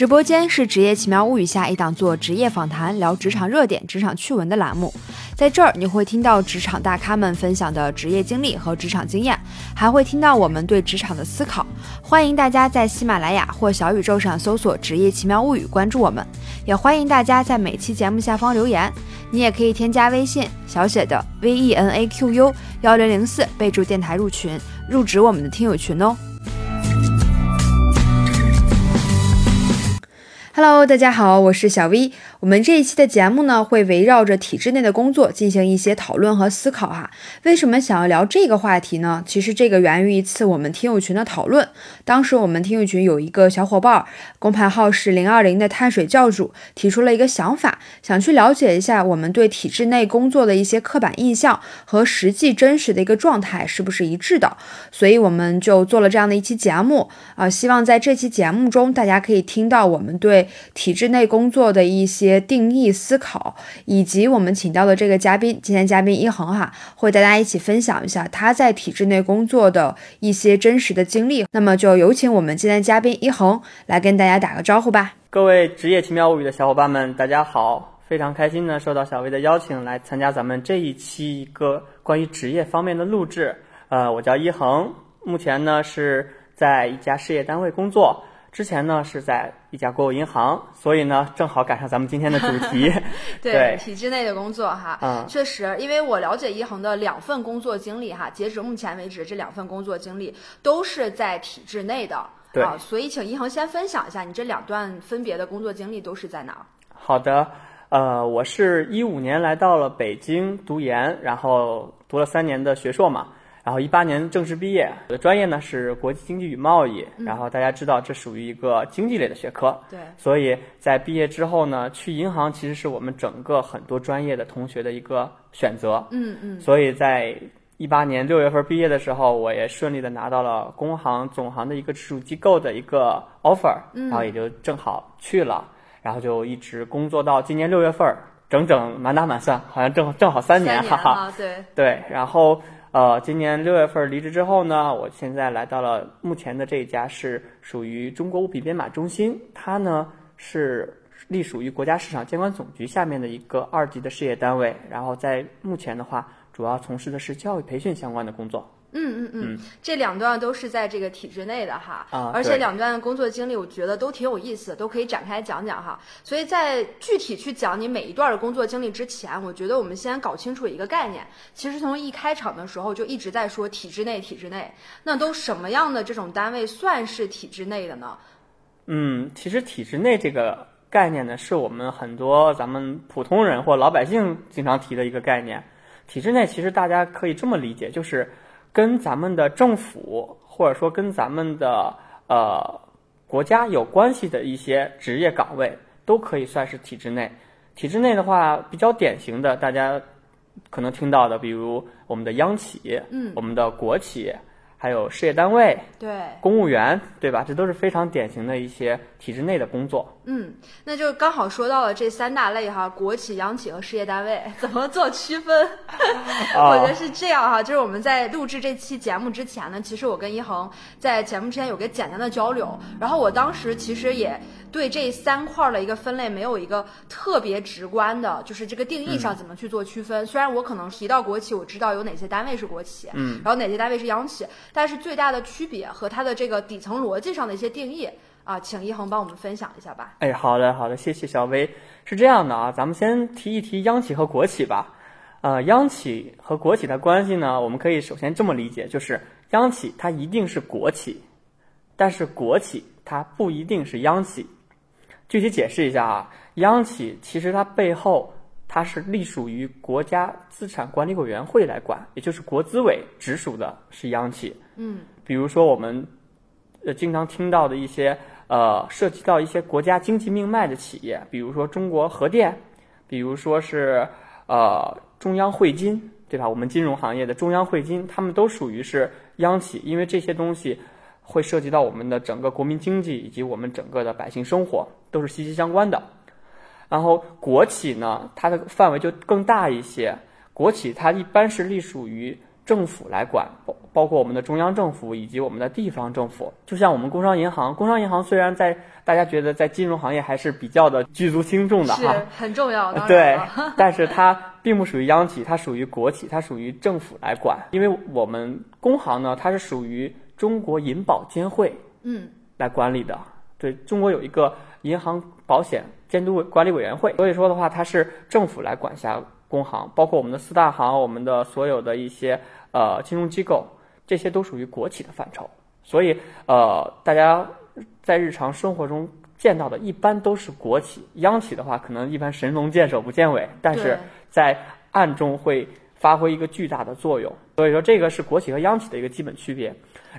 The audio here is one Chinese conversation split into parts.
直播间是《职业奇妙物语》下一档做职业访谈、聊职场热点、职场趣闻的栏目。在这儿，你会听到职场大咖们分享的职业经历和职场经验，还会听到我们对职场的思考。欢迎大家在喜马拉雅或小宇宙上搜索“职业奇妙物语”，关注我们。也欢迎大家在每期节目下方留言。你也可以添加微信小写的 V E N A Q U 幺零零四，备注电台入群，入职我们的听友群哦。Hello，大家好，我是小 V。我们这一期的节目呢，会围绕着体制内的工作进行一些讨论和思考哈。为什么想要聊这个话题呢？其实这个源于一次我们听友群的讨论。当时我们听友群有一个小伙伴，公牌号是零二零的碳水教主，提出了一个想法，想去了解一下我们对体制内工作的一些刻板印象和实际真实的一个状态是不是一致的。所以我们就做了这样的一期节目啊，希望在这期节目中，大家可以听到我们对体制内工作的一些。些定义思考，以及我们请到的这个嘉宾，今天嘉宾一恒哈，会大家一起分享一下他在体制内工作的一些真实的经历。那么就有请我们今天嘉宾一恒来跟大家打个招呼吧。各位职业奇妙物语的小伙伴们，大家好，非常开心呢，受到小薇的邀请来参加咱们这一期一个关于职业方面的录制。呃，我叫一恒，目前呢是在一家事业单位工作。之前呢是在一家国有银行，所以呢正好赶上咱们今天的主题。对，体制内的工作哈，嗯，确实，因为我了解一恒的两份工作经历哈，截止目前为止，这两份工作经历都是在体制内的，对，所以请一恒先分享一下你这两段分别的工作经历都是在哪儿？好的，呃，我是一五年来到了北京读研，然后读了三年的学硕嘛。然后一八年正式毕业，我的专业呢是国际经济与贸易。然后大家知道，这属于一个经济类的学科。对。所以在毕业之后呢，去银行其实是我们整个很多专业的同学的一个选择。嗯嗯。所以在一八年六月份毕业的时候，我也顺利的拿到了工行总行的一个直属机构的一个 offer，然后也就正好去了，然后就一直工作到今年六月份，整整满打满算，好像正正好三年，哈哈。对。对，然后。呃，今年六月份离职之后呢，我现在来到了目前的这一家是属于中国物品编码中心，它呢是隶属于国家市场监管总局下面的一个二级的事业单位，然后在目前的话，主要从事的是教育培训相关的工作。嗯嗯嗯，这两段都是在这个体制内的哈，啊，而且两段工作经历，我觉得都挺有意思，都可以展开讲讲哈。所以在具体去讲你每一段的工作经历之前，我觉得我们先搞清楚一个概念。其实从一开场的时候就一直在说体制内，体制内，那都什么样的这种单位算是体制内的呢？嗯，其实体制内这个概念呢，是我们很多咱们普通人或老百姓经常提的一个概念。体制内其实大家可以这么理解，就是。跟咱们的政府，或者说跟咱们的呃国家有关系的一些职业岗位，都可以算是体制内。体制内的话，比较典型的，大家可能听到的，比如我们的央企，嗯，我们的国企。还有事业单位，对公务员，对吧？这都是非常典型的一些体制内的工作。嗯，那就刚好说到了这三大类哈，国企、央企和事业单位怎么做区分？我觉得是这样哈，就是我们在录制这期节目之前呢，其实我跟一恒在节目之前有个简单的交流，然后我当时其实也。对这三块的一个分类没有一个特别直观的，就是这个定义上怎么去做区分。虽然我可能提到国企，我知道有哪些单位是国企，嗯，然后哪些单位是央企，但是最大的区别和它的这个底层逻辑上的一些定义啊，请一恒帮我们分享一下吧。哎，好的，好的，谢谢小薇。是这样的啊，咱们先提一提央企和国企吧。呃，央企和国企的关系呢，我们可以首先这么理解，就是央企它一定是国企，但是国企它不一定是央企。具体解释一下啊，央企其实它背后它是隶属于国家资产管理委员会来管，也就是国资委直属的是央企。嗯，比如说我们呃经常听到的一些呃涉及到一些国家经济命脉的企业，比如说中国核电，比如说是呃中央汇金，对吧？我们金融行业的中央汇金，他们都属于是央企，因为这些东西。会涉及到我们的整个国民经济以及我们整个的百姓生活，都是息息相关的。然后国企呢，它的范围就更大一些。国企它一般是隶属于政府来管，包包括我们的中央政府以及我们的地方政府。就像我们工商银行，工商银行虽然在大家觉得在金融行业还是比较的举足轻重的哈，很重要，的对，但是它并不属于央企，它属于国企，它属于政府来管。因为我们工行呢，它是属于中国银保监会嗯来管理的。对中国有一个银行保险监督管理委员会，所以说的话，它是政府来管辖工行，包括我们的四大行，我们的所有的一些呃金融机构，这些都属于国企的范畴。所以呃，大家在日常生活中见到的，一般都是国企，央企的话，可能一般神龙见首不见尾，但是在暗中会发挥一个巨大的作用。所以说，这个是国企和央企的一个基本区别。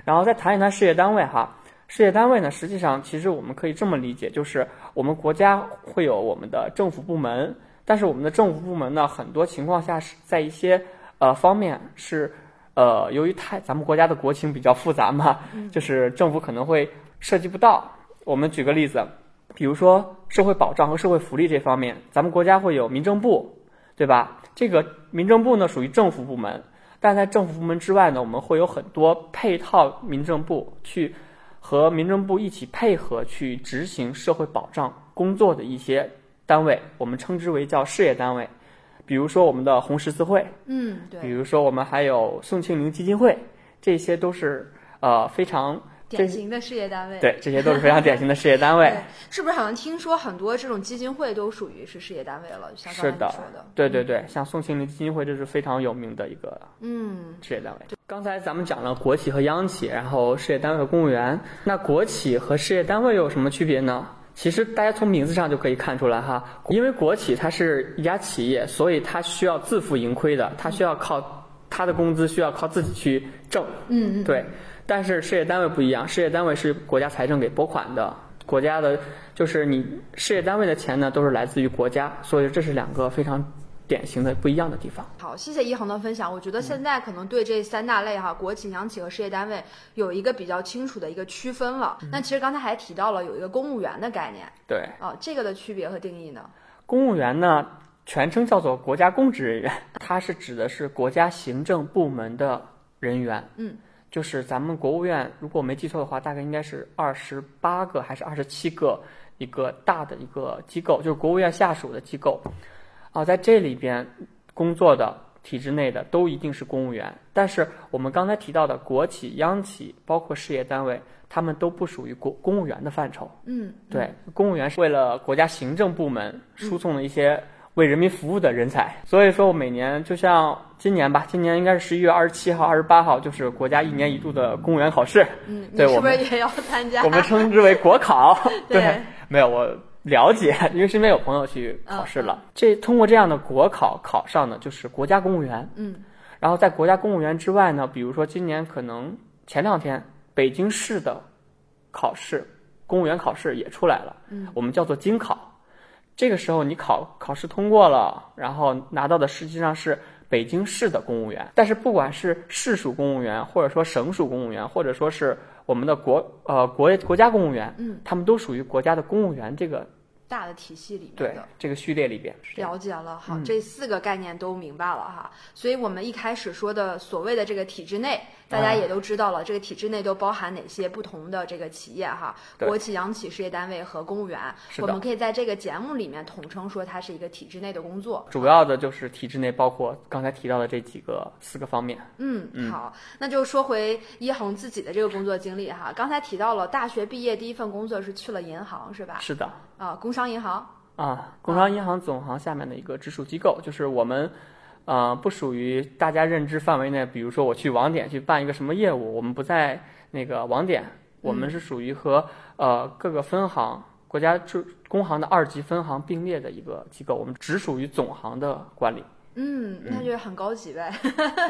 然后再谈一谈事业单位哈，事业单位呢，实际上其实我们可以这么理解，就是我们国家会有我们的政府部门，但是我们的政府部门呢，很多情况下是在一些呃方面是呃，由于太咱们国家的国情比较复杂嘛，就是政府可能会涉及不到。我们举个例子，比如说社会保障和社会福利这方面，咱们国家会有民政部，对吧？这个民政部呢属于政府部门，但在政府部门之外呢，我们会有很多配套民政部去和民政部一起配合去执行社会保障工作的一些单位，我们称之为叫事业单位。比如说我们的红十字会，嗯，比，如说我们还有宋庆龄基金会，这些都是呃非常典型的事业单位。对，这些都是非常典型的事业单位。是不是好像听说很多这种基金会都属于是事业单位了？像刚才是的你说的，对对对，像宋庆龄基金会，这是非常有名的一个嗯，事业单位。刚才咱们讲了国企和央企，然后事业单位和公务员。那国企和事业单位有什么区别呢？其实大家从名字上就可以看出来哈，因为国企它是一家企业，所以它需要自负盈亏的，它需要靠它的工资需要靠自己去挣。嗯嗯，对，但是事业单位不一样，事业单位是国家财政给拨款的，国家的，就是你事业单位的钱呢都是来自于国家，所以这是两个非常典型的不一样的地方。好，谢谢一恒的分享。我觉得现在可能对这三大类哈，国企、央企和事业单位有一个比较清楚的一个区分了。那其实刚才还提到了有一个公务员的概念对，啊，这个的区别和定义呢？公务员呢全称叫做国家公职人员，它是指的是国家行政部门的人员。嗯，就是咱们国务院，如果我没记错的话，大概应该是二十八个还是二十七个一个大的一个机构，就是国务院下属的机构。啊，在这里边工作的体制内的都一定是公务员，但是我们刚才提到的国企、央企，包括事业单位，他们都不属于国公务员的范畴。嗯，对，公务员是为了国家行政部门输送的一些为人民服务的人才，所以说我每年就像今年吧，今年应该是十一月二十七号、二十八号，就是国家一年一度的公务员考试，嗯，你对我们是不是也要参加？我们称之为国考。对没有我了解，因为身边有朋友去考试了。这通过这样的国考考上的就是国家公务员，嗯然后在国家公务员之外呢，比如说今年可能前两天北京市的考试，公务员考试也出来了，嗯，我们叫做京考。这个时候你考考试通过了，然后拿到的实际上是北京市的公务员。但是不管是市属公务员，或者说省属公务员，或者说是我们的国呃国国家公务员，嗯，他们都属于国家的公务员这个大的体系里面对的。这个序列里边。了解了，好，嗯这四个概念都明白了哈。所以我们一开始说的所谓的这个体制内，大家啊也都知道了，这个体制内都包含哪些不同的这个企业哈，国企、央企、事业单位和公务员。我们可以在这个节目里面统称说它是一个体制内的工作。主要的就是体制内，包括刚才提到的这几个四个方面。嗯，嗯好，那就说回一恒自己的这个工作经历哈。刚才提到了大学毕业第一份工作是去了银行是吧？是的，啊，工商银行。啊，工商银行总行下面的一个直属机构，就是我们，呃，不属于大家认知范围内。比如说我去网点去办一个什么业务，我们不在那个网点，我们是属于和呃各个分行、国家驻工行的二级分行并列的一个机构，我们只属于总行的管理。嗯，那就很高级呗，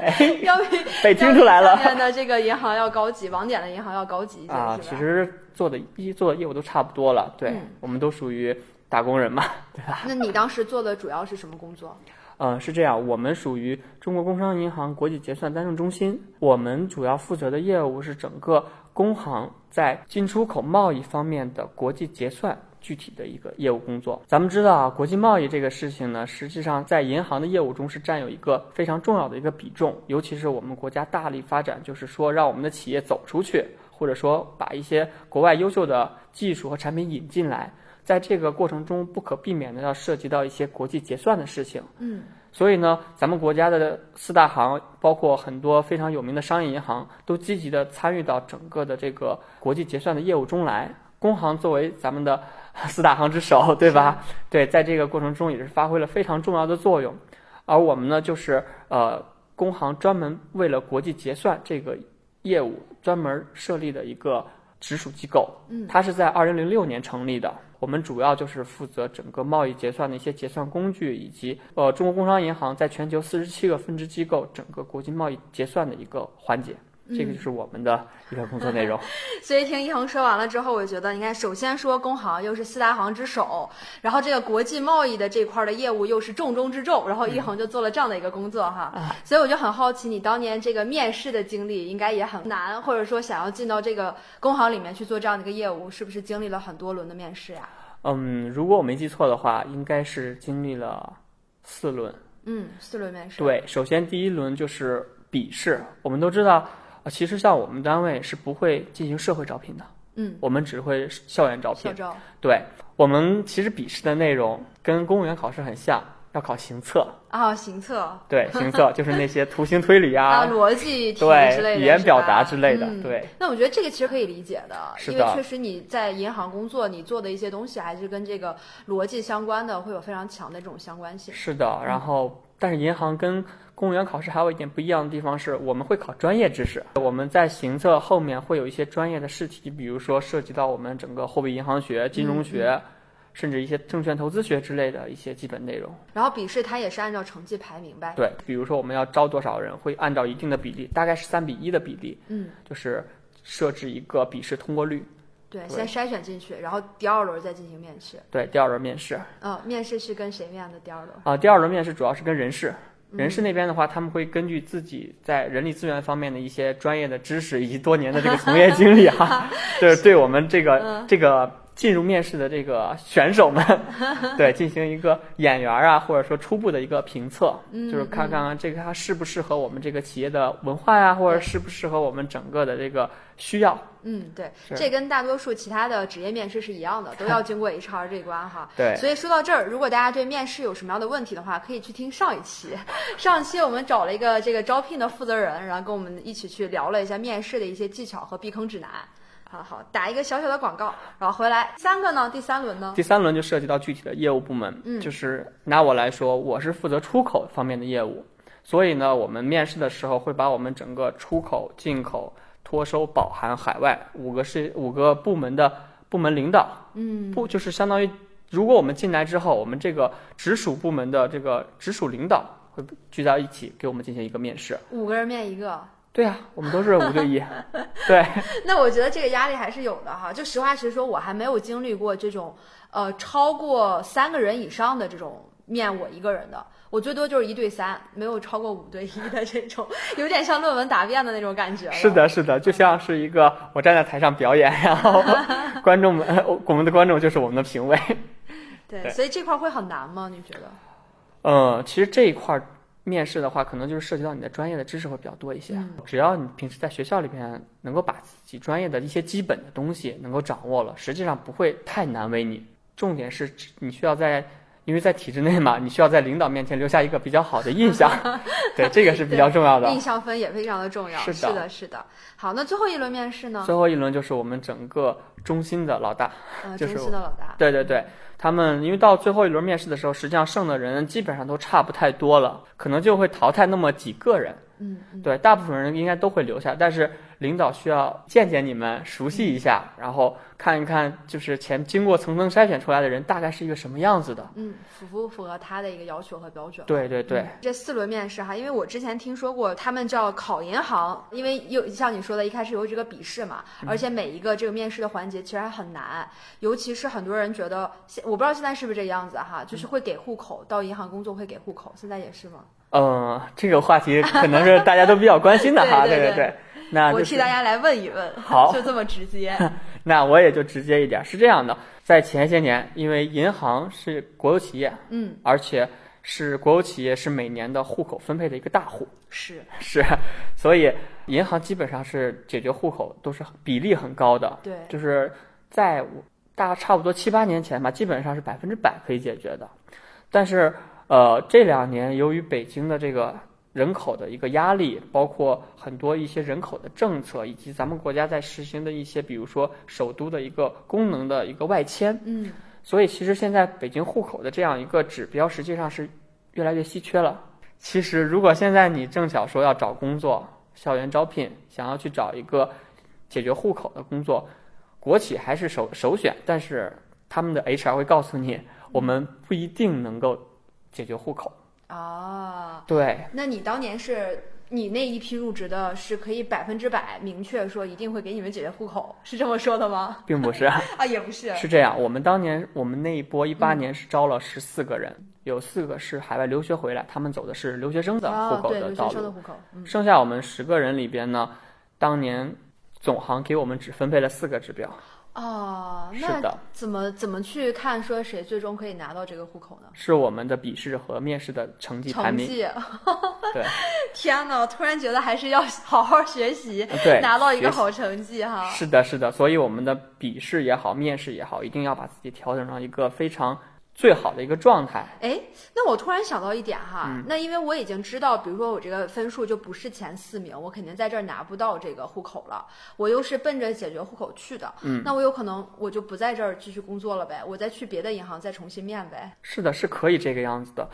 哎，要比被听出来了要比下面的这个银行要高级，网点的银行要高级一些，啊！其实做的一做的业务都差不多了，对、嗯我们都属于打工人嘛，对吧？那你当时做的主要是什么工作？呃，是这样，我们属于中国工商银行国际结算单证中心，我们主要负责的业务是整个工行在进出口贸易方面的国际结算具体的一个业务工作。咱们知道啊，国际贸易这个事情呢，实际上在银行的业务中是占有一个非常重要的一个比重，尤其是我们国家大力发展，就是说让我们的企业走出去，或者说把一些国外优秀的技术和产品引进来，在这个过程中不可避免的要涉及到一些国际结算的事情。嗯。所以呢，咱们国家的四大行，包括很多非常有名的商业银行，都积极的参与到整个的这个国际结算的业务中来。工行作为咱们的 四大行之首，对吧？对，在这个过程中也是发挥了非常重要的作用。而我们呢，就是呃，工行专门为了国际结算这个业务专门设立的一个直属机构。嗯，它是在二零零六年成立的。我们主要就是负责整个贸易结算的一些结算工具，以及呃，中国工商银行在全球四十七个分支机构整个国际贸易结算的一个环节。这个就是我们的一个工作内容。所以听一恒说完了之后，我觉得你看，首先说工行又是四大行之首，然后这个国际贸易的这块的业务又是重中之重，然后一恒就做了这样的一个工作哈。所以我就很好奇，你当年这个面试的经历应该也很难，或者说想要进到这个工行里面去做这样的一个业务，是不是经历了很多轮的面试呀？嗯，如果我没记错的话，应该是经历了四轮。嗯，四轮面试。对，首先第一轮就是笔试，我们都知道。啊，其实像我们单位是不会进行社会招聘的，嗯，我们只会校园招聘。校招。对，我们其实笔试的内容跟公务员考试很像，要考行测。啊，行测。对，行测 就是那些图形推理啊、逻辑题之类的，语言表达之类的。对。那我觉得这个其实可以理解的，因为确实你在银行工作，你做的一些东西还是跟这个逻辑相关的，会有非常强的这种相关性。是的，然后但是银行跟公务员考试还有一点不一样的地方是，我们会考专业知识。我们在行测后面会有一些专业的试题，比如说涉及到我们整个货币银行学、金融学，甚至一些证券投资学之类的一些基本内容。然后笔试它也是按照成绩排名呗？对，比如说我们要招多少人，会按照一定的比例，大概是三比一的比例，嗯，就是设置一个笔试通过率。对，先筛选进去，然后第二轮再进行面试。对，第二轮面试。嗯，面试是跟谁面的？第二轮啊，第二轮面试主要是跟人事。人事那边的话，他们会根据自己在人力资源方面的一些专业的知识以及多年的这个 从业经历哈，就是对我们这个这个进入面试的这个选手们，对进行一个眼缘啊，或者说初步的一个评测，就是看看这个它适不适合我们这个企业的文化呀，或者适不适合我们整个的这个需要。嗯，对，这跟大多数其他的职业面试是一样的，都要 经过 HR 这关哈。对。所以说到这儿，如果大家对面试有什么样的问题的话，可以去听上一期。上一期我们找了一个这个招聘的负责人，然后跟我们一起去聊了一下面试的一些技巧和避坑指南。好好，打一个小小的广告，然后回来。三个呢？第三轮呢？第三轮就涉及到具体的业务部门。嗯。就是拿我来说，我是负责出口方面的业务，所以呢，我们面试的时候会把我们整个出口、进口。托收、保函、海外五个是五个部门的部门领导，嗯，不就是相当于，如果我们进来之后，我们这个直属部门的这个直属领导会聚到一起给我们进行一个面试，五个人面一个，对呀，我们都是五对一，对。那我觉得这个压力还是有的哈，就实话实说，我还没有经历过这种呃超过三个人以上的这种面我一个人的。我最多就是一对三，没有超过五对一的这种，有点像论文答辩的那种感觉。是的，是的，就像是一个我站在台上表演，然后 观众们，我们的观众就是我们的评委。对，所以这块会很难吗？你觉得？嗯，其实这一块面试的话，可能就是涉及到你的专业的知识会比较多一些。只要你平时在学校里边能够把自己专业的一些基本的东西能够掌握了，实际上不会太难为你。重点是你需要在。因为在体制内嘛，你需要在领导面前留下一个比较好的印象，对这个是比较重要的。印象分也非常的重要。是的，是的。好，那最后一轮面试呢？最后一轮就是我们整个中心的老大，就是中心的老大。对对对，他们因为到最后一轮面试的时候，实际上剩的人基本上都差不太多了，可能就会淘汰那么几个人。嗯，对，大部分人应该都会留下，但是领导需要见见你们，熟悉一下，然后看一看，就是前经过层层筛选出来的人大概是一个什么样子的。嗯，符不符合他的一个要求和标准？对对对。这四轮面试哈，因为我之前听说过，他们叫考银行，因为有像你说的，一开始有这个笔试嘛，而且每一个这个面试的环节其实还很难，尤其是很多人觉得，我不知道现在是不是这个样子哈，就是会给户口，到银行工作会给户口，现在也是吗？嗯，这个话题可能是大家都比较关心的哈，对 对对。那、就是、我替大家来问一问，好 就这么直接。那我也就直接一点，是这样的，在前些年，因为银行是国有企业，嗯，而且是国有企业是每年的户口分配的一个大户，是 是，所以银行基本上是解决户口都是比例很高的，对，就是在大差不多七八年前吧，基本上是百分之百可以解决的。但是呃，这两年由于北京的这个人口的一个压力，包括很多一些人口的政策，以及咱们国家在实行的一些，比如说首都的一个功能的一个外迁，嗯，所以其实现在北京户口的这样一个指标，实际上是越来越稀缺了。其实如果现在你正巧说要找工作，校园招聘，想要去找一个解决户口的工作，国企还是首首选，但是他们的 HR 会告诉你，我们不一定能够解决户口。啊，对，那你当年是你那一批入职的，是可以百分之百明确说一定会给你们解决户口，是这么说的吗？并不是，啊，也不是，是这样。我们当年我们那一波一八年是招了十四个人，有四个是海外留学回来，他们走的是留学生的户口的道路。学生的户口，嗯，剩下我们十个人里边呢，当年总行给我们只分配了四个指标。哦，是那的，怎么怎么去看说谁最终可以拿到这个户口呢？是我们的笔试和面试的成绩排名。成绩，对 天呐，我突然觉得还是要好好学习，对，拿到一个好成绩哈。是的，是的，所以我们的笔试也好，面试也好，一定要把自己调整成一个非常最好的一个状态。哎，那我突然想到一点哈，嗯那因为我已经知道，比如说我这个分数就不是前四名，我肯定在这儿拿不到这个户口了。我又是奔着解决户口去的，嗯，那我有可能我就不在这儿继续工作了呗，我再去别的银行再重新面呗。是的，是可以这个样子的。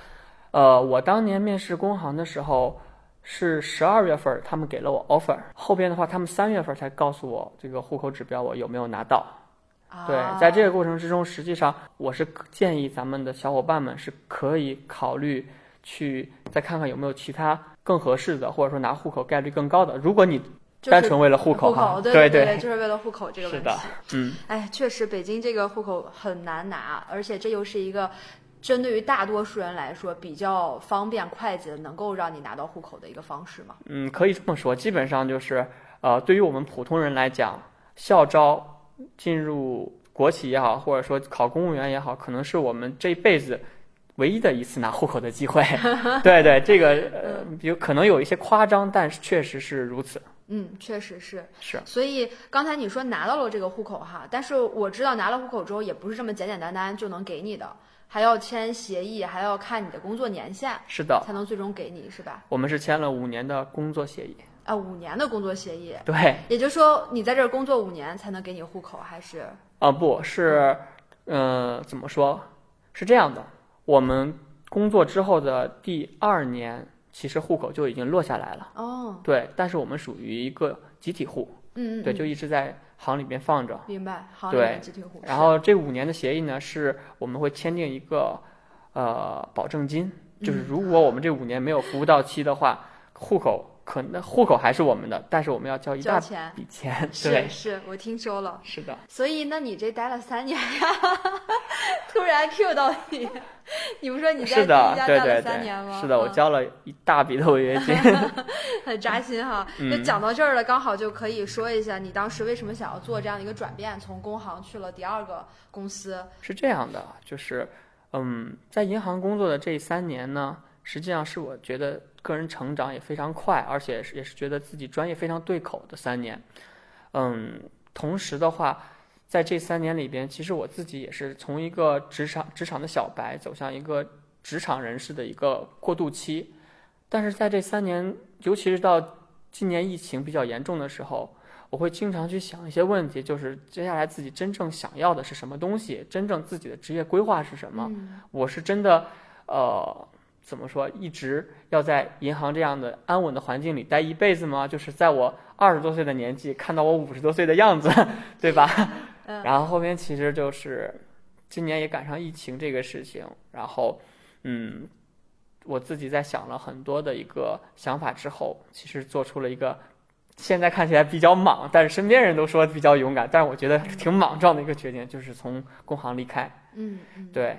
呃，我当年面试工行的时候是十二月份，他们给了我 offer，后边的话他们三月份才告诉我这个户口指标我有没有拿到。啊，对，在这个过程之中，实际上我是建议咱们的小伙伴们是可以考虑去再看看有没有其他更合适的，或者说拿户口概率更高的。如果你单纯为了户口户哈，口，对对对，就是为了户口这个问题。是的，嗯，哎，确实，北京这个户口很难拿，而且这又是一个针对于大多数人来说比较方便快捷的，能够让你拿到户口的一个方式嘛。嗯，可以这么说，基本上就是，呃，对于我们普通人来讲，校招进入国企也好，或者说考公务员也好，可能是我们这辈子唯一的一次拿户口的机会。对 对，这个呃，有可能有一些夸张，但是确实是如此。嗯，确实是。是，所以刚才你说拿到了这个户口哈，但是我知道拿了户口之后也不是这么简简单单就能给你的，还要签协议，还要看你的工作年限，是的，才能最终给你，是吧？我们是签了五年的工作协议。啊，五年的工作协议，对，也就是说你在这儿工作五年才能给你户口，还是？啊，不是，呃，怎么说？是这样的，我们工作之后的第二年，其实户口就已经落下来了。哦，对，但是我们属于一个集体户，嗯嗯，对，嗯就一直在行里边放着。明白，行里对面集体户。然后这五年的协议呢，是我们会签订一个呃保证金，就是嗯如果我们这五年没有服务到期的话，户口可能户口还是我们的，但是我们要交一大笔钱。对是，是，我听说了。是的，所以，那你这待了三年呀？突然 Q 到你，你不说你在第一是的，家待了三年吗？对，是的，我嗯交了一大笔的违约金。很扎心哈。嗯那讲到这儿了，刚好就可以说一下你当时为什么想要做这样的一个转变，从工行去了第二个公司。是这样的，就是，嗯，在银行工作的这三年呢，实际上是我觉得个人成长也非常快，而且是也是觉得自己专业非常对口的三年。嗯，同时的话，在这三年里边，其实我自己也是从一个职场职场的小白走向一个职场人士的一个过渡期。但是在这三年，尤其是到今年疫情比较严重的时候，我会经常去想一些问题，就是接下来自己真正想要的是什么东西，真正自己的职业规划是什么？嗯我是真的，呃，怎么说，一直要在银行这样的安稳的环境里待一辈子吗？就是在我二十多岁的年纪看到我五十多岁的样子，对吧？嗯然后后面其实就是今年也赶上疫情这个事情，然后嗯，我自己在想了很多的一个想法之后，其实做出了一个现在看起来比较莽，但是身边人都说比较勇敢，但是我觉得挺莽撞的一个决定，就是从工行离开。嗯嗯，对，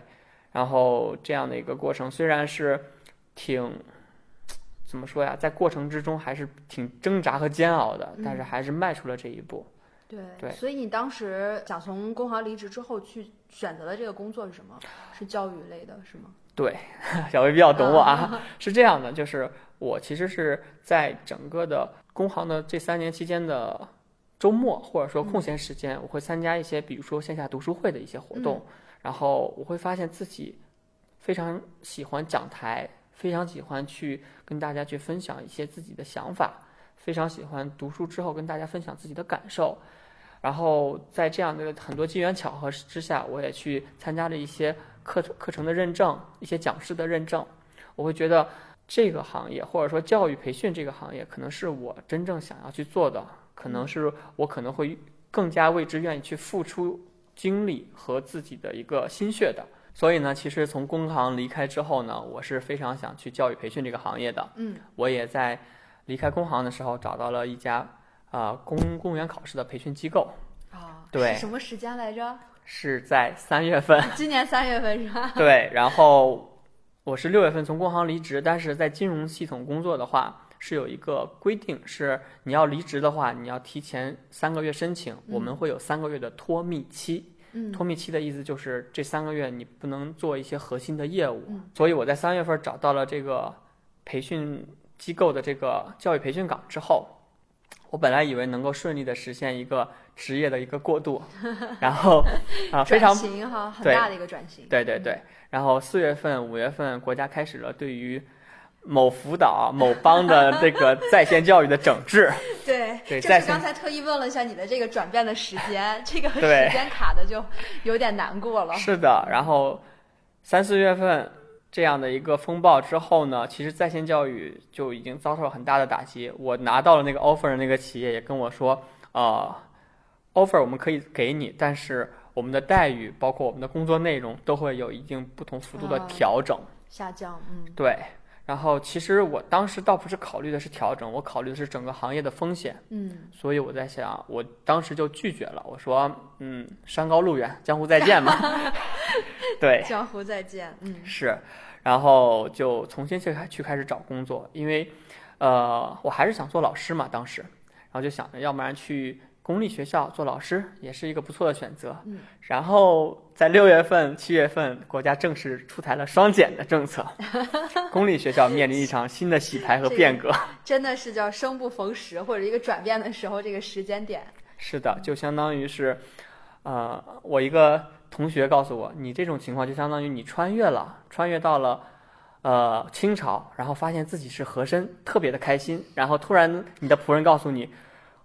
然后这样的一个过程虽然是挺怎么说呀，在过程之中还是挺挣扎和煎熬的，但是嗯还是迈出了这一步。对对所以你当时想从工行离职之后去选择的这个工作是什么？是教育类的，是吗？对，小薇比较懂我啊，是这样的，就是我其实是在整个的工行的这三年期间的周末或者说空闲时间，我会参加一些比如说线下读书会的一些活动，然后我会发现自己非常喜欢讲台，非常喜欢去跟大家去分享一些自己的想法，非常喜欢读书之后跟大家分享自己的感受。然后在这样的很多机缘巧合之下，我也去参加了一些课程课程的认证，一些讲师的认证。我会觉得这个行业或者说教育培训这个行业，可能是我真正想要去做的，可能是我可能会更加为之愿意去付出精力和自己的一个心血的。所以呢，其实从工行离开之后呢，我是非常想去教育培训这个行业的。嗯，我也在离开工行的时候找到了一家啊、公公务员考试的培训机构，啊，对是什么时间来着？是在三月份。今年三月份是吧？对，然后我是六月份从工行离职，但是在金融系统工作的话，是有一个规定，是你要离职的话，你要提前三个月申请，我们会有三个月的脱密期。嗯脱密期的意思就是这三个月你不能做一些核心的业务，嗯所以我在三月份找到了这个培训机构的这个教育培训岗之后，我本来以为能够顺利的实现一个职业的一个过渡，然后啊、非常转型哈，很大的一个转型。对对对，然后四月份、五月份，国家开始了对于某辅导、某帮的这个在线教育的整治。对，这对在线是刚才特意问了一下你的这个转变的时间，这个时间卡的就有点难过了。是的，然后三四月份这样的一个风暴之后呢，其实在线教育就已经遭受了很大的打击。我拿到了那个 offer 的那个企业也跟我说，呃，offer 我们可以给你，但是我们的待遇包括我们的工作内容都会有一定不同幅度的啊调整。下降，嗯对，然后其实我当时倒不是考虑的是调整，我考虑的是整个行业的风险，嗯，所以我在想，我当时就拒绝了，我说，嗯，山高路远，江湖再见嘛。对，江湖再见，嗯。是，然后就重新去开去开始找工作，因为，呃，我还是想做老师嘛，当时，然后就想着，要不然去公立学校做老师也是一个不错的选择。嗯，然后在六月份、七月份，国家正式出台了双减的政策，公立学校面临一场新的洗牌和这个变革。真的是叫生不逢时，或者一个转变的时候，这个时间点。是的，就相当于是，呃，我一个同学告诉我，你这种情况就相当于你穿越了，穿越到了呃清朝，然后发现自己是和珅，特别的开心，然后突然你的仆人告诉你，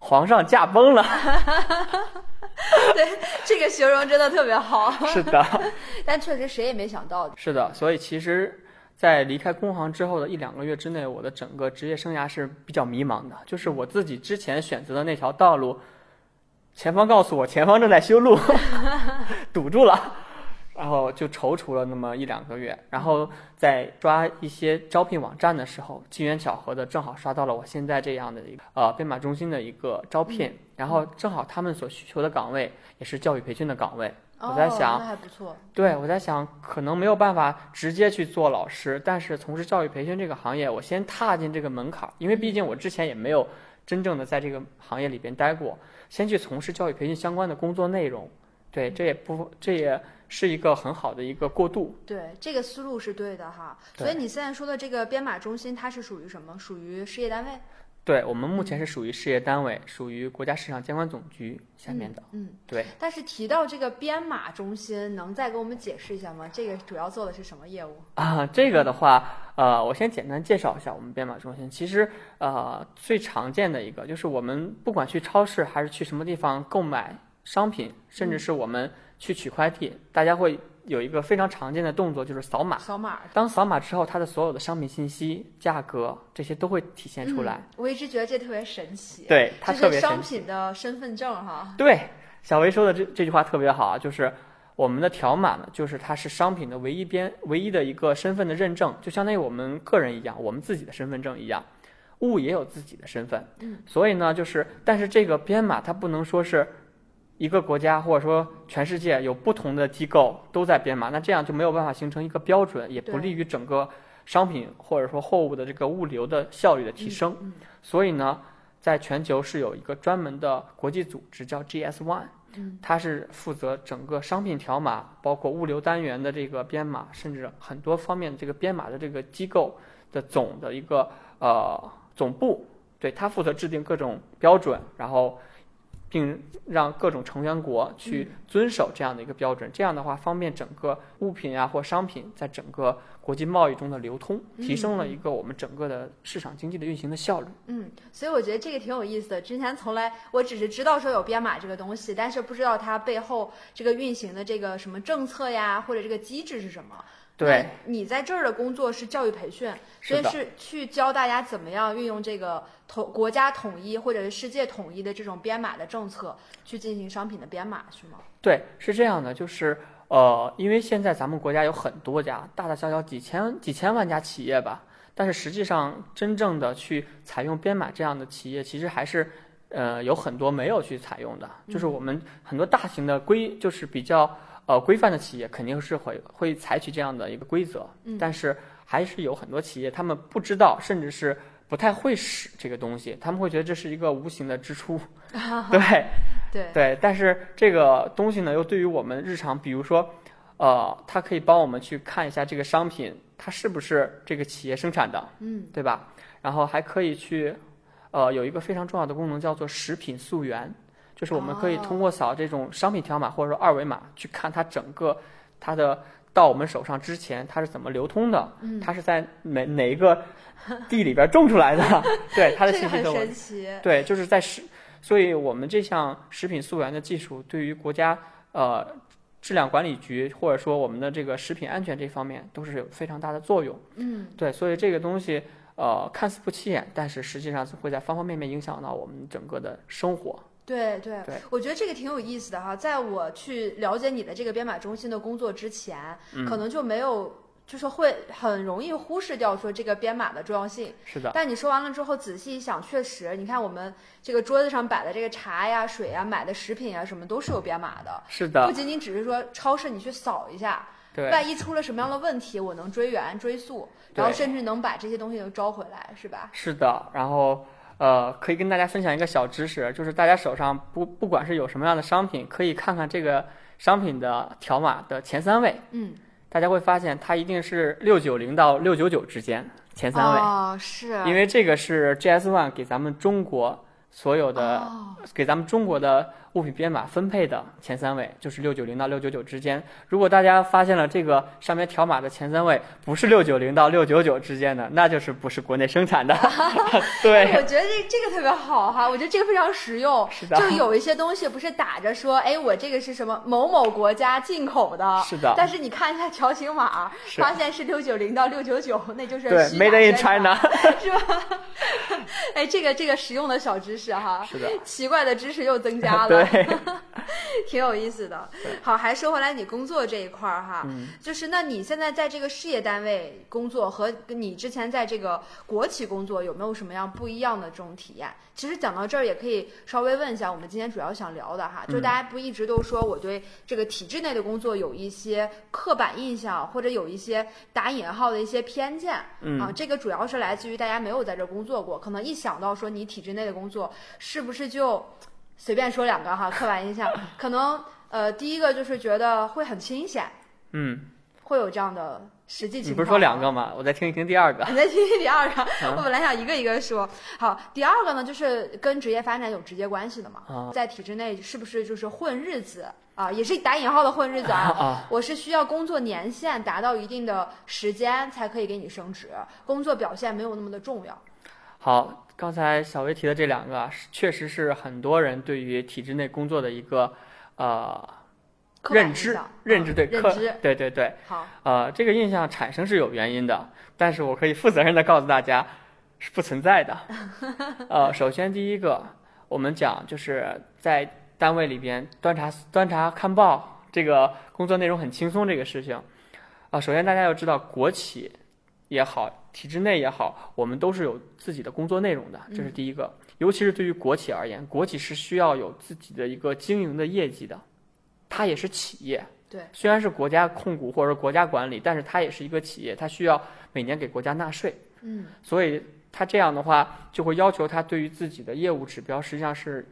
皇上驾崩了。对这个形容真的特别好，是的，但确实谁也没想到。是的，所以其实。在离开工行之后的一两个月之内，我的整个职业生涯是比较迷茫的。就是我自己之前选择的那条道路，前方告诉我前方正在修路，堵住了，然后就踌躇了那么一两个月。然后在刷一些招聘网站的时候，机缘巧合的正好刷到了我现在这样的一个呃编码中心的一个招聘，然后正好他们所需求的岗位也是教育培训的岗位。我在想还不错。对，我在想，可能没有办法直接去做老师，但是从事教育培训这个行业，我先踏进这个门槛儿，因为毕竟我之前也没有真正的在这个行业里边待过，先去从事教育培训相关的工作内容。对，这也不，这也是一个很好的一个过渡。对，这个思路是对的哈。所以你现在说的这个编码中心，它是属于什么？属于事业单位对我们目前是属于事业单位，属于国家市场监管总局下面的。嗯。对，但是提到这个编码中心，能再给我们解释一下吗？这个主要做的是什么业务？啊，这个的话，呃，我先简单介绍一下我们编码中心。其实，呃，最常见的一个就是我们不管去超市还是去什么地方购买商品，甚至是我们去取快递，大家会有一个非常常见的动作，就是扫码。扫码当扫码之后，它的所有的商品信息、价格这些都会体现出来。嗯我一直觉得这特别神奇，对，它是商特别神奇。品的身份证哈。对，小维说的这这句话特别好啊，就是我们的条码呢，就是它是商品的唯一边唯一的一个身份的认证，就相当于我们个人一样，我们自己的身份证一样，物也有自己的身份。嗯，所以呢，就是但是这个编码它不能说是。一个国家或者说全世界有不同的机构都在编码，那这样就没有办法形成一个标准，也不利于整个商品或者说货物的这个物流的效率的提升。嗯所以呢，在全球是有一个专门的国际组织叫 GS One，嗯。它是负责整个商品条码，包括物流单元的这个编码，甚至很多方面这个编码的这个机构的总的一个呃总部，对它负责制定各种标准，然后并让各种成员国去遵守这样的一个标准。这样的话，方便整个物品啊或商品在整个国际贸易中的流通，提升了一个我们整个的市场经济的运行的效率。嗯，所以我觉得这个挺有意思的。之前从来我只是知道说有编码这个东西，但是不知道它背后这个运行的这个什么政策呀，或者这个机制是什么。对，你在这儿的工作是教育培训，所以是去教大家怎么样运用这个统国家统一或者是世界统一的这种编码的政策去进行商品的编码，是吗？对，是这样的，就是呃，因为现在咱们国家有很多家，大大小小几千几千万家企业吧，但是实际上真正的去采用编码这样的企业，其实还是呃有很多没有去采用的。就是我们很多大型的规，就是比较呃规范的企业，肯定是会会采取这样的一个规则，嗯但是还是有很多企业他们不知道，甚至是不太会使这个东西，他们会觉得这是一个无形的支出 对。对，对，但是这个东西呢，又对于我们日常，比如说，呃，它可以帮我们去看一下这个商品它是不是这个企业生产的，嗯对吧？然后还可以去，呃，有一个非常重要的功能叫做食品溯源，就是我们可以通过扫这种商品条码或者说二维码去看它整个它的到我们手上之前它是怎么流通的，嗯，它是在哪哪一个地里边种出来的，对它的信息都神奇。对，就是在食，所以我们这项食品溯源的技术对于国家呃质量管理局或者说我们的这个食品安全这方面都是有非常大的作用。嗯，对，所以这个东西呃看似不起眼，但是实际上是会在方方面面影响到我们整个的生活。对对对我觉得这个挺有意思的哈。在我去了解你的这个编码中心的工作之前，嗯可能就没有。就是会很容易忽视掉说这个编码的重要性，是的，但你说完了之后，仔细一想，确实，你看我们这个桌子上摆的这个茶呀、水呀、买的食品啊，什么都是有编码的，是的不，仅仅只是说超市你去扫一下，对，万一出了什么样的问题，我能追源追溯，然后甚至能把这些东西都招回来，是吧？是的。然后呃，可以跟大家分享一个小知识，就是大家手上不不管是有什么样的商品，可以看看这个商品的条码的前三位。嗯，大家会发现它一定是六九零到六九九之间前三位，哦，是，因为这个是 GS One 给咱们中国所有的、哦给咱们中国的物品编码分配的前三位，就是六九零到六九九之间。如果大家发现了这个上面条码的前三位不是六九零到六九九之间的，那就是不是国内生产的。对，我觉得这这个特别好哈，我觉得这个非常实用。是的就有一些东西不是打着说，哎，我这个是什么某某国家进口的，是的但是你看一下条形码，发现是六九零到六九九，那就是，Made in China。是吧？哎，这个这个实用的小知识哈，是的，奇怪的知识又增加了，对，挺有意思的。好，还说回来你工作这一块儿哈，嗯就是那你现在在这个事业单位工作和跟你之前在这个国企工作有没有什么样不一样的这种体验？其实讲到这儿也可以稍微问一下我们今天主要想聊的哈，就是大家不一直都说我对这个体制内的工作有一些刻板印象，或者有一些打引号的一些偏见。嗯啊，这个主要是来自于大家没有在这儿工作过，可能一想到说你体制内的工作，是不是就随便说两个哈刻板印象，可能呃第一个就是觉得会很清闲，嗯，会有这样的实际情况。你不是说两个？吗？我再听一听第二个。你再听听第二个，嗯 我本来想一个一个说。好，第二个呢，就是跟职业发展有直接关系的嘛。啊在体制内是不是就是混日子啊？也是打引号的混日子啊。啊，我是需要工作年限达到一定的时间才可以给你升职，工作表现没有那么的重要。好，刚才小薇提的这两个确实是很多人对于体制内工作的一个呃认知，认知嗯对刻认知。对对对，好，呃，这个印象产生是有原因的，但是我可以负责任的告诉大家，是不存在的。呃，首先第一个，我们讲就是在单位里边端茶端茶看报，这个工作内容很轻松这个事情，啊、首先大家要知道，国企也好，体制内也好，我们都是有自己的工作内容的，这是第一个。尤其是对于国企而言，国企是需要有自己的一个经营的业绩的，它也是企业，对，虽然是国家控股或者国家管理，但是它也是一个企业，它需要每年给国家纳税。嗯，所以它这样的话，就会要求它对于自己的业务指标实际上是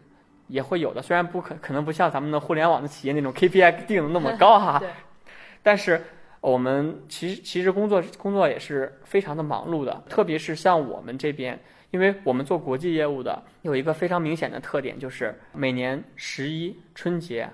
也会有的，虽然不可可能不像咱们的互联网的企业那种 KPI 定的那么高哈，对，但是我们其实其实工作工作也是非常的忙碌的，特别是像我们这边，因为我们做国际业务的，有一个非常明显的特点，就是每年十一、春节，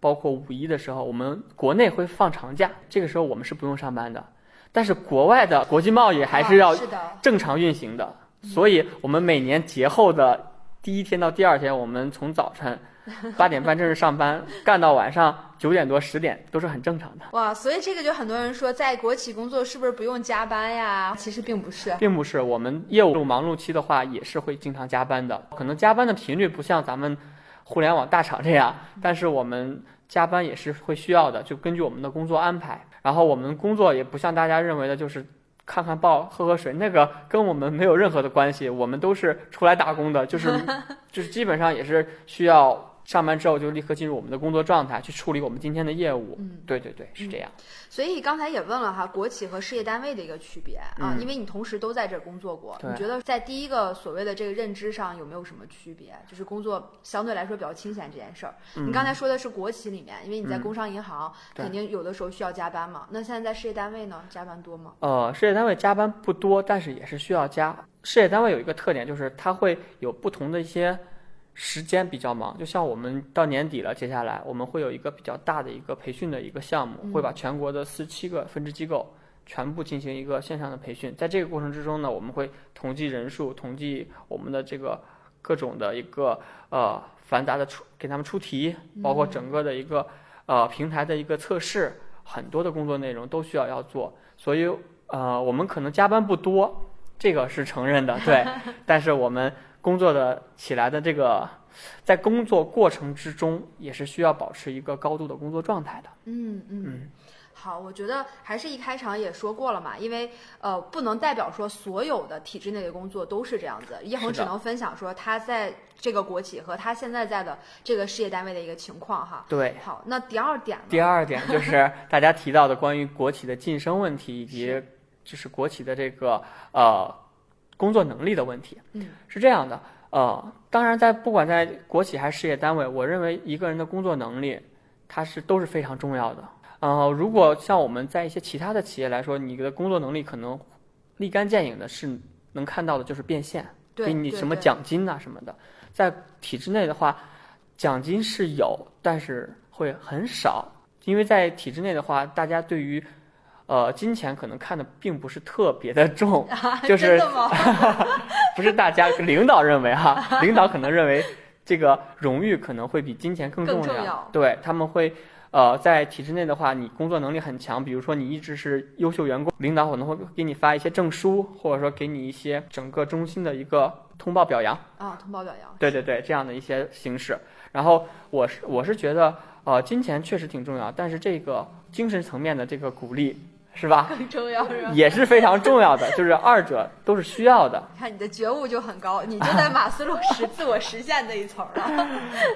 包括五一的时候，我们国内会放长假，这个时候我们是不用上班的，但是国外的国际贸易还是要正常运行的，所以我们每年节后的第一天到第二天，我们从早晨 八点半正式上班，干到晚上九点多十点都是很正常的。哇，所以这个就很多人说，在国企工作是不是不用加班呀？其实并不是。并不是我们业务忙碌期的话，也是会经常加班的。可能加班的频率不像咱们互联网大厂这样，但是我们加班也是会需要的，就根据我们的工作安排。然后我们工作也不像大家认为的，就是看看报、喝喝水，那个跟我们没有任何的关系。我们都是出来打工的，就是 就是基本上也是需要。上班之后就立刻进入我们的工作状态，去处理我们今天的业务。嗯，对对对，是这样。所以刚才也问了哈，国企和事业单位的一个区别啊，嗯因为你同时都在这儿工作过，你觉得在第一个所谓的这个认知上有没有什么区别？就是工作相对来说比较清闲这件事儿。你刚才说的是国企里面，因为你在嗯工商银行，对肯定有的时候需要加班嘛。那现在在事业单位呢，加班多吗？呃，事业单位加班不多，但是也是需要加。事业单位有一个特点，就是它会有不同的一些时间比较忙。就像我们到年底了，接下来我们会有一个比较大的一个培训的一个项目，会把全国的四七个分支机构全部进行一个线上的培训。在这个过程之中呢，我们会统计人数，统计我们的这个各种的一个呃繁杂的出给他们出题，包括整个的一个呃平台的一个测试，很多的工作内容都需要要做。所以呃，我们可能加班不多，这个是承认的，对。但是我们工作的起来的这个，在工作过程之中，也是需要保持一个高度的工作状态的。嗯嗯。嗯好，我觉得还是一开场也说过了嘛，因为呃，不能代表说所有的体制内的工作都是这样子。叶恒只能分享说他在这个国企和他现在在的这个事业单位的一个情况哈。对。好，那第二点呢？第二点就是 大家提到的关于国企的晋升问题，以及就是国企的这个呃工作能力的问题。嗯，是这样的，呃，当然在不管在国企还是事业单位，我认为一个人的工作能力，它是都是非常重要的。呃，如果像我们在一些其他的企业来说，你的工作能力可能立竿见影的是能看到的就是变现，对给你什么奖金呐、什么的。在体制内的话，奖金是有，但是会很少，因为在体制内的话，大家对于呃金钱可能看的并不是特别的重，就是？不是大家领导认为哈，领导可能认为这个荣誉可能会比金钱更重要对他们会。呃，在体制内的话，你工作能力很强，比如说你一直是优秀员工，领导可能会给你发一些证书，或者说给你一些整个中心的一个通报表扬。啊，通报表扬。对对对，这样的一些形式。然后我是我是觉得，呃，金钱确实挺重要，但是这个精神层面的这个鼓励，是吧，更重要是吧？也是非常重要的，就是二者都是需要的你 看你的觉悟就很高，你就在马斯洛实 自我实现那一层了。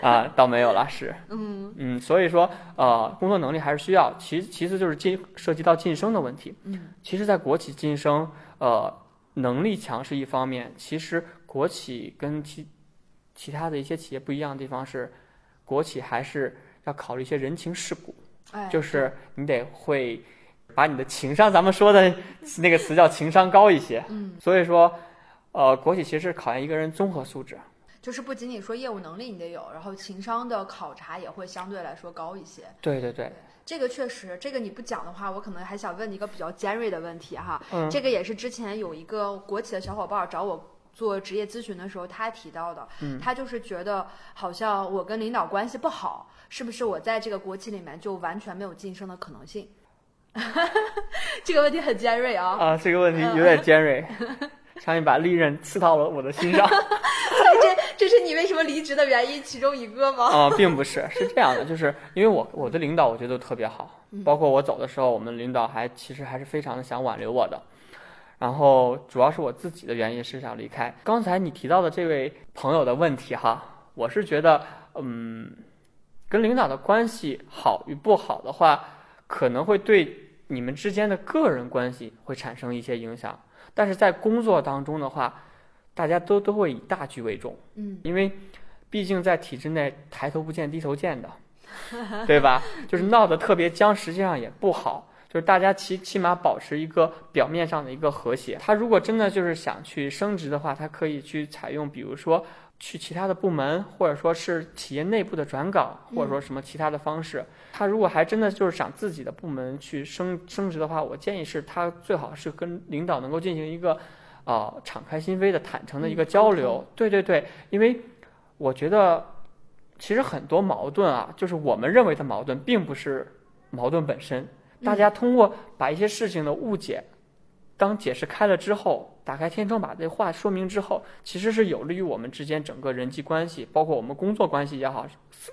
啊，倒没有了，是，嗯嗯，所以说，呃，工作能力还是需要。其其次就是晋涉及到晋升的问题。嗯，其实，在国企晋升，呃，能力强是一方面，其实国企跟其其他的一些企业不一样的地方是，国企还是要考虑一些人情世故。哎，就是你得会把你的情商，咱们说的那个词叫情商高一些。嗯，所以说，呃，国企其实是考验一个人综合素质。就是不仅仅说业务能力你得有，然后情商的考察也会相对来说高一些。对对对，这个确实，这个你不讲的话，我可能还想问你一个比较尖锐的问题哈。嗯这个也是之前有一个国企的小伙伴找我做职业咨询的时候，他提到的。嗯他就是觉得好像我跟领导关系不好，是不是我在这个国企里面就完全没有晋升的可能性？这个问题很尖锐啊。啊，这个问题有点尖锐，像一把利刃刺到了我的心上。这这是你为什么离职的原因其中一个吗？啊、并不是，是这样的，就是因为我我的领导我觉得特别好，包括我走的时候，我们领导还其实还是非常的想挽留我的。然后主要是我自己的原因是想离开。刚才你提到的这位朋友的问题哈，我是觉得，嗯，跟领导的关系好与不好的话，可能会对你们之间的个人关系会产生一些影响。但是在工作当中的话，大家都都会以大局为重，嗯，因为毕竟在体制内抬头不见低头见的，对吧？就是闹得特别僵，实际上也不好。就是大家起起码保持一个表面上的一个和谐。他如果真的就是想去升职的话，他可以去采用，比如说去其他的部门，或者说是企业内部的转岗，或者说什么其他的方式。他如果还真的就是想自己的部门去升升职的话，我建议是他最好是跟领导能够进行一个，呃，敞开心扉的、坦诚的一个交流。对对对，因为我觉得其实很多矛盾啊，就是我们认为的矛盾，并不是矛盾本身。大家通过把一些事情的误解，当解释开了之后，打开天窗把这话说明之后，其实是有利于我们之间整个人际关系，包括我们工作关系也好，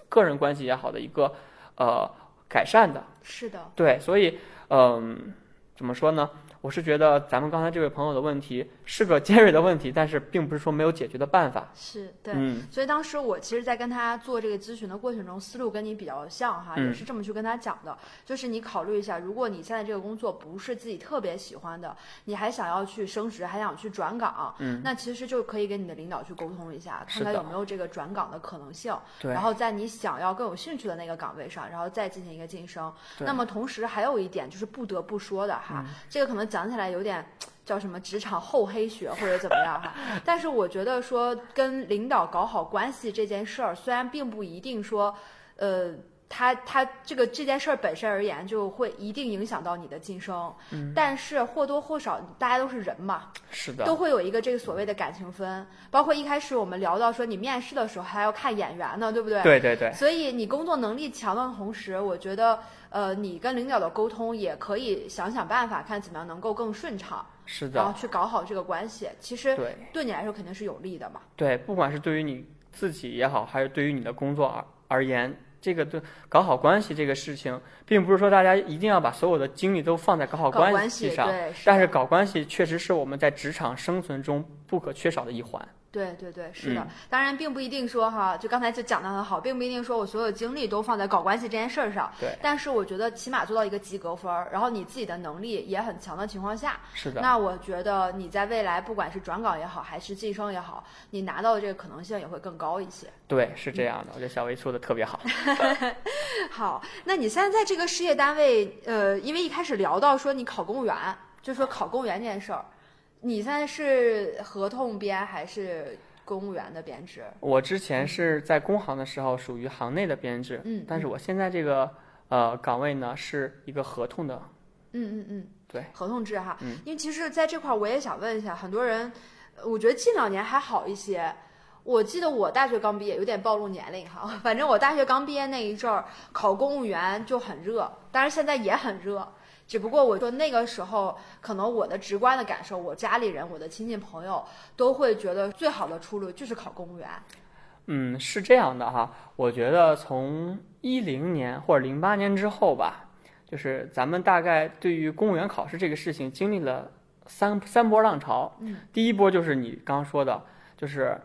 个人关系也好的一个呃改善的。是的，对，所以嗯，怎么说呢？我是觉得咱们刚才这位朋友的问题是个尖锐的问题，但是并不是说没有解决的办法。是对，嗯所以当时我其实，在跟他做这个咨询的过程中，思路跟你比较像哈，也嗯是这么去跟他讲的，就是你考虑一下，如果你现在这个工作不是自己特别喜欢的，你还想要去升职，还想去转岗，嗯，那其实就可以跟你的领导去沟通一下，看看有没有这个转岗的可能性，对然后在你想要更有兴趣的那个岗位上，然后再进行一个晋升。对那么同时还有一点就是不得不说的哈，这个可能讲起来有点。叫什么职场厚黑学或者怎么样哈？但是我觉得说跟领导搞好关系这件事儿，虽然并不一定说，呃，他他这个这件事儿本身而言就会一定影响到你的晋升，嗯但是或多或少大家都是人嘛，是的，都会有一个这个所谓的感情分。包括一开始我们聊到说你面试的时候还要看眼缘呢，对不对？对对对，所以你工作能力强的同时，我觉得，呃，你跟领导的沟通也可以想想办法，看怎么样能够更顺畅，是然后的，去搞好这个关系。其实对。对你来说肯定是有利的嘛。对，不管是对于你自己也好，还是对于你的工作而而言，这个对搞好关系这个事情，并不是说大家一定要把所有的精力都放在搞好关系上，对，但是搞关系确实是我们在职场生存中不可缺少的一环。对对对，是的。嗯当然，并不一定说哈，就刚才就讲的很好，并不一定说我所有精力都放在搞关系这件事儿上。对，但是我觉得起码做到一个及格分儿，然后你自己的能力也很强的情况下，是的，那我觉得你在未来不管是转岗也好，还是晋升也好，你拿到的这个可能性也会更高一些。对，是这样的。我觉得小薇说的特别好。好，那你现在在这个事业单位，呃，因为一开始聊到说你考公务员，就说考公务员这件事儿，你现在是合同编还是公务员的编制？我之前是在工行的时候属于行内的编制，嗯但是我现在这个呃岗位呢是一个合同的，嗯嗯嗯，对，合同制哈。嗯因为其实在这块儿我也想问一下，很多人，呃我觉得近两年还好一些。我记得我大学刚毕业，有点暴露年龄哈。反正我大学刚毕业那一阵儿，考公务员就很热，当然现在也很热。只不过我说那个时候，可能我的直观的感受，我家里人、我的亲戚朋友都会觉得最好的出路就是考公务员。嗯，是这样的哈，我觉得从一零年或者零八年之后吧，就是咱们大概对于公务员考试这个事情经历了三三波浪潮。嗯，第一波就是你刚刚说的，就是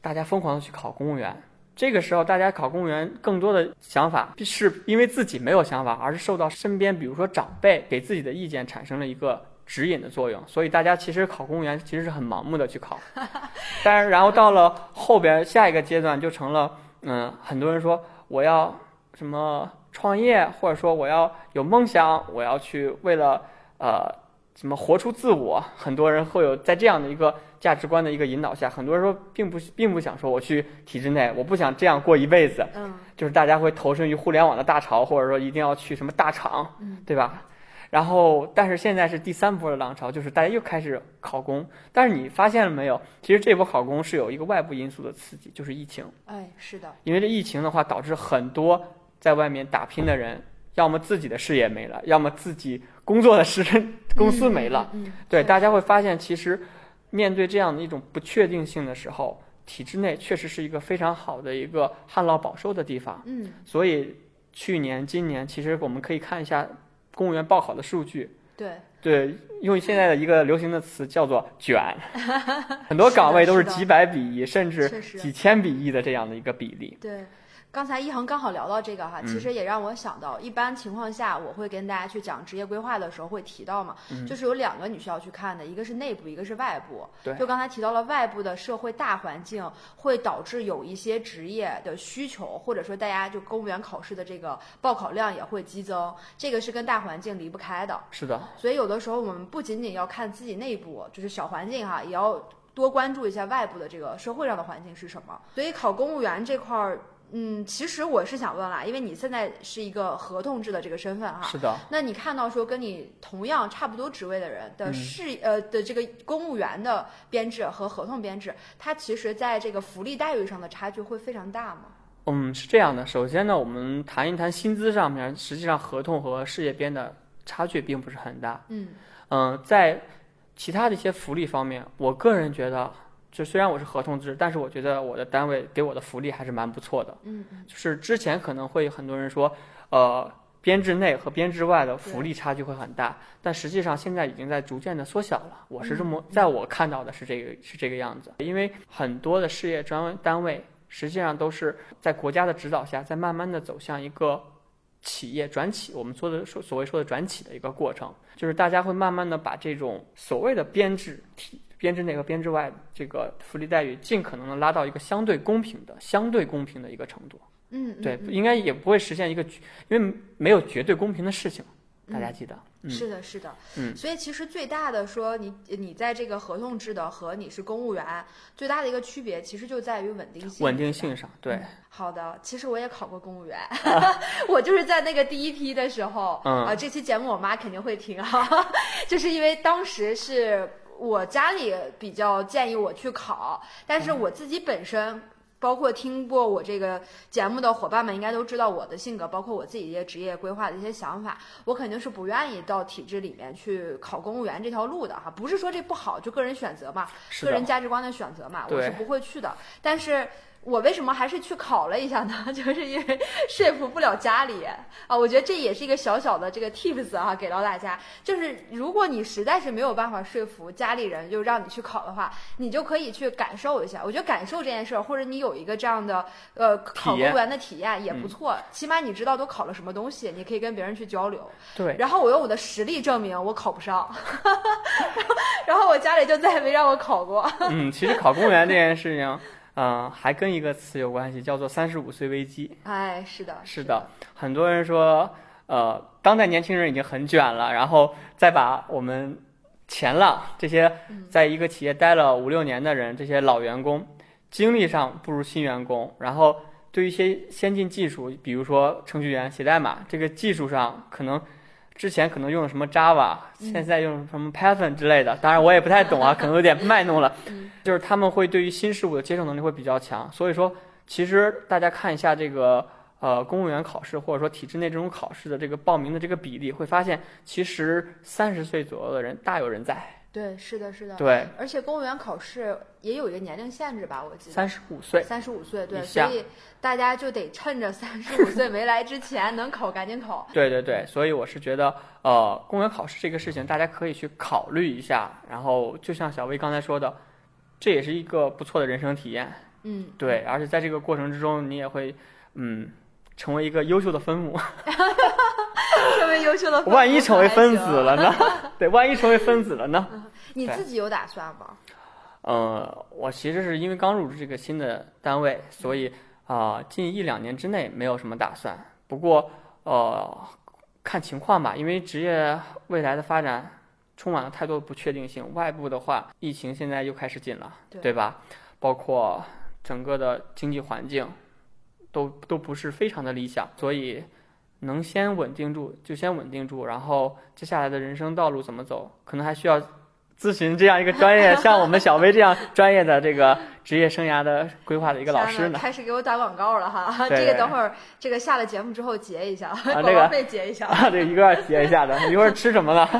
大家疯狂的去考公务员。这个时候，大家考公务员更多的想法是因为自己没有想法，而是受到身边，比如说长辈给自己的意见产生了一个指引的作用。所以大家其实考公务员其实是很盲目的去考。但是然后到了后边下一个阶段，就成了嗯，很多人说我要什么创业，或者说我要有梦想，我要去为了呃什么活出自我。很多人会有在这样的一个价值观的一个引导下，很多人说并不并不想说我去体制内，我不想这样过一辈子。嗯就是大家会投身于互联网的大潮，或者说一定要去什么大厂，嗯对吧？然后，但是现在是第三波的浪潮，就是大家又开始考公。但是你发现了没有？其实这波考公是有一个外部因素的刺激，就是疫情。哎，是的，因为这疫情的话，导致很多在外面打拼的人，要么自己的事业没了，要么自己工作的时公司没了。嗯，嗯嗯对，大家会发现，其实面对这样的一种不确定性的时候，体制内确实是一个非常好的一个旱涝保收的地方。嗯。所以去年、今年，其实我们可以看一下公务员报考的数据，对，对，用现在的一个流行的词叫做卷，很多岗位都是几百比一，甚至几千比一的这样的一个比例。对，刚才一恒刚好聊到这个哈，嗯其实也让我想到，一般情况下我会跟大家去讲职业规划的时候会提到嘛，嗯就是有两个你需要去看的，一个是内部，一个是外部。对就刚才提到了外部的社会大环境会导致有一些职业的需求，或者说大家就公务员考试的这个报考量也会激增，这个是跟大环境离不开的。是的，所以有的时候我们不仅仅要看自己内部，就是小环境哈，也要多关注一下外部的这个社会上的环境是什么。所以考公务员这块儿，嗯，其实我是想问啦，因为你现在是一个合同制的这个身份哈，是的，那你看到说跟你同样差不多职位的人的事、呃的这个公务员的编制和合同编制，它其实在这个福利待遇上的差距会非常大吗？嗯，是这样的。首先呢，我们谈一谈薪资上面，实际上合同和事业编的差距并不是很大。嗯嗯，在其他的一些福利方面，我个人觉得，就虽然我是合同制，但是我觉得我的单位给我的福利还是蛮不错的。嗯嗯，就是之前可能会有很多人说，呃，编制内和编制外的福利差距会很大，但实际上现在已经在逐渐的缩小了。我是这么，在我看到的是这个是这个样子，因为很多的事业专单位实际上都是在国家的指导下，在慢慢的走向一个。企业转企，我们说的所所谓说的转企的一个过程，就是大家会慢慢的把这种所谓的编制体、编制内和编制外这个福利待遇，尽可能的拉到一个相对公平的、相对公平的一个程度。嗯嗯，对，嗯应该也不会实现一个绝，因为没有绝对公平的事情，大家记得。嗯，是的，是的，嗯所以其实最大的说你你在这个合同制的和你是公务员最大的一个区别，其实就在于稳定性。稳定性上，对，好的，其实我也考过公务员 我就是在那个第一批的时候，嗯啊，这期节目我妈肯定会听哈，就是因为当时是我家里比较建议我去考，但是我自己本身。包括听过我这个节目的伙伴们，应该都知道我的性格，包括我自己一些职业规划的一些想法。我肯定是不愿意到体制里面去考公务员这条路的哈，不是说这不好，就个人选择嘛。个人，价值观的选择嘛，我是不会去的。但是我为什么还是去考了一下呢？就是因为说服不了家里啊。我觉得这也是一个小小的这个 tips 啊，给到大家。就是如果你实在是没有办法说服家里人，就让你去考的话，你就可以去感受一下。我觉得感受这件事儿，或者你有一个这样的呃考公务员的体验也不错。起码你知道都考了什么东西，你可以跟别人去交流。对，然后我用我的实力证明我考不上，然后我家里就再也没让我考过。嗯，其实考公务员这件事情，嗯、还跟一个词有关系，叫做“三十五岁危机哎，是的，”。是的，很多人说，呃，当代年轻人已经很卷了，然后再把我们前浪这些在一个企业待了五六年的人，这些老员工，经历上不如新员工，然后对于一些先进技术，比如说程序员写代码这个技术上，可能之前可能用的什么 Java，现在用什么 Python 之类的，当然我也不太懂啊，可能有点卖弄了。就是他们会对于新事物的接受能力会比较强，所以说，其实大家看一下这个呃公务员考试或者说体制内这种考试的这个报名的这个比例，会发现其实三十岁左右的人大有人在。对，是的，是的。对，而且公务员考试也有一个年龄限制吧，我记得三十五岁，三十五岁，对，所以大家就得趁着三十五岁没来之前能考赶紧考。对对对，所以我是觉得，呃，公务员考试这个事情，大家可以去考虑一下。然后，就像小薇刚才说的，这也是一个不错的人生体验。嗯，对，而且在这个过程之中，你也会，嗯，成为一个优秀的分母。成为优秀的分母万一成为分子了呢？对，万一成为分子了呢？你自己有打算吗？呃，我其实是因为刚入职这个新的单位，所以啊、近一两年之内没有什么打算。不过呃，看情况吧，因为职业未来的发展充满了太多的不确定性。外部的话，疫情现在又开始紧了，对吧？包括整个的经济环境都都不是非常的理想，所以能先稳定住就先稳定住，然后接下来的人生道路怎么走，可能还需要咨询这样一个专业，像我们小薇这样专业的这个职业生涯的规划的一个老师呢。开始给我打广告了哈，这个等会儿这个下了节目之后结一下，广告费结一下。啊，对，一个要结一下的。一会儿吃什么呢？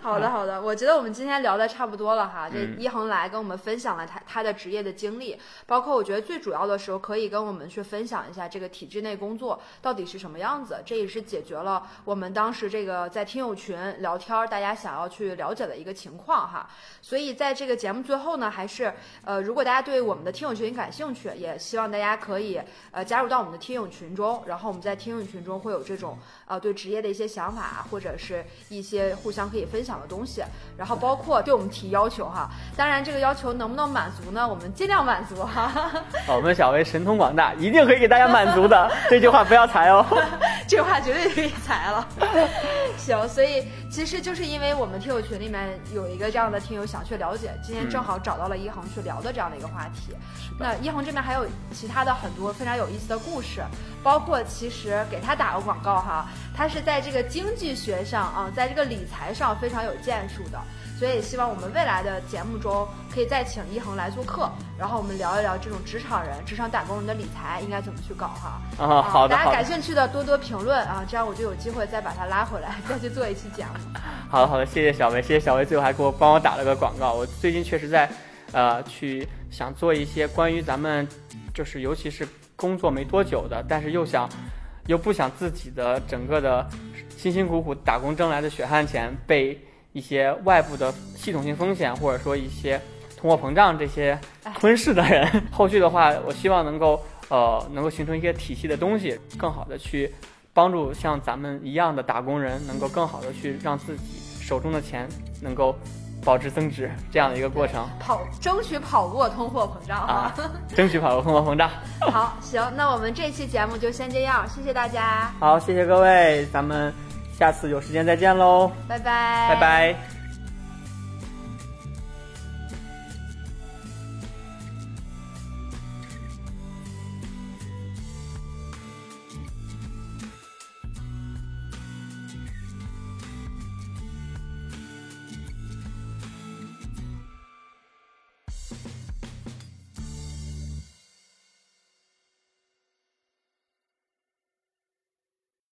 好的，好的，我觉得我们今天聊的差不多了哈。这嗯一恒来跟我们分享了他他的职业的经历，包括我觉得最主要的时候可以跟我们去分享一下这个体制内工作到底是什么样子。这也是解决了我们当时这个在听友群聊天儿大家想要去了解的一个情况哈。所以在这个节目最后呢，还是呃，如果大家对我们的听友群感兴趣，也希望大家可以呃加入到我们的听友群中，然后我们在听友群中会有这种呃对职业的一些想法，或者是一些互相可以分享的东西，然后包括对我们提要求哈。当然这个要求能不能满足呢？我们尽量满足哈。我们小薇神通广大，一定可以给大家满足的。这句话不要裁哦。这话绝对可以裁了。行，所以其实就是因为我们听友群里面有一个这样的听友想去了解，今天正好找到了一恒去聊的这样的一个话题。那一恒这边还有其他的很多非常有意思的故事，包括其实给他打个广告哈，他是在这个经济学上啊，在这个理财上非常有建树的。所以希望我们未来的节目中可以再请一恒来做客，然后我们聊一聊这种职场人、职场打工人的理财应该怎么去搞哈。啊，好的，大家感兴趣的多多评论啊，这样我就有机会再把他拉回来，再去做一期节目。好的，好的，谢谢小薇，谢谢小薇，最后还给我帮我打了个广告。我最近确实在，呃，去想做一些关于咱们，就是尤其是工作没多久的，但是又想，又不想自己的整个的辛辛苦苦打工挣来的血汗钱被一些外部的系统性风险，或者说一些通货膨胀这些吞噬的人。后续的话，我希望能够，呃，能够形成一些体系的东西，更好的去。帮助像咱们一样的打工人，能够更好的去让自己手中的钱能够保值增值，这样的一个过程。跑，争取跑过通货膨胀。啊，争取跑过通货膨胀。好，行，那我们这期节目就先这样，谢谢大家，好，谢谢各位，咱们下次有时间再见喽，拜拜，拜拜。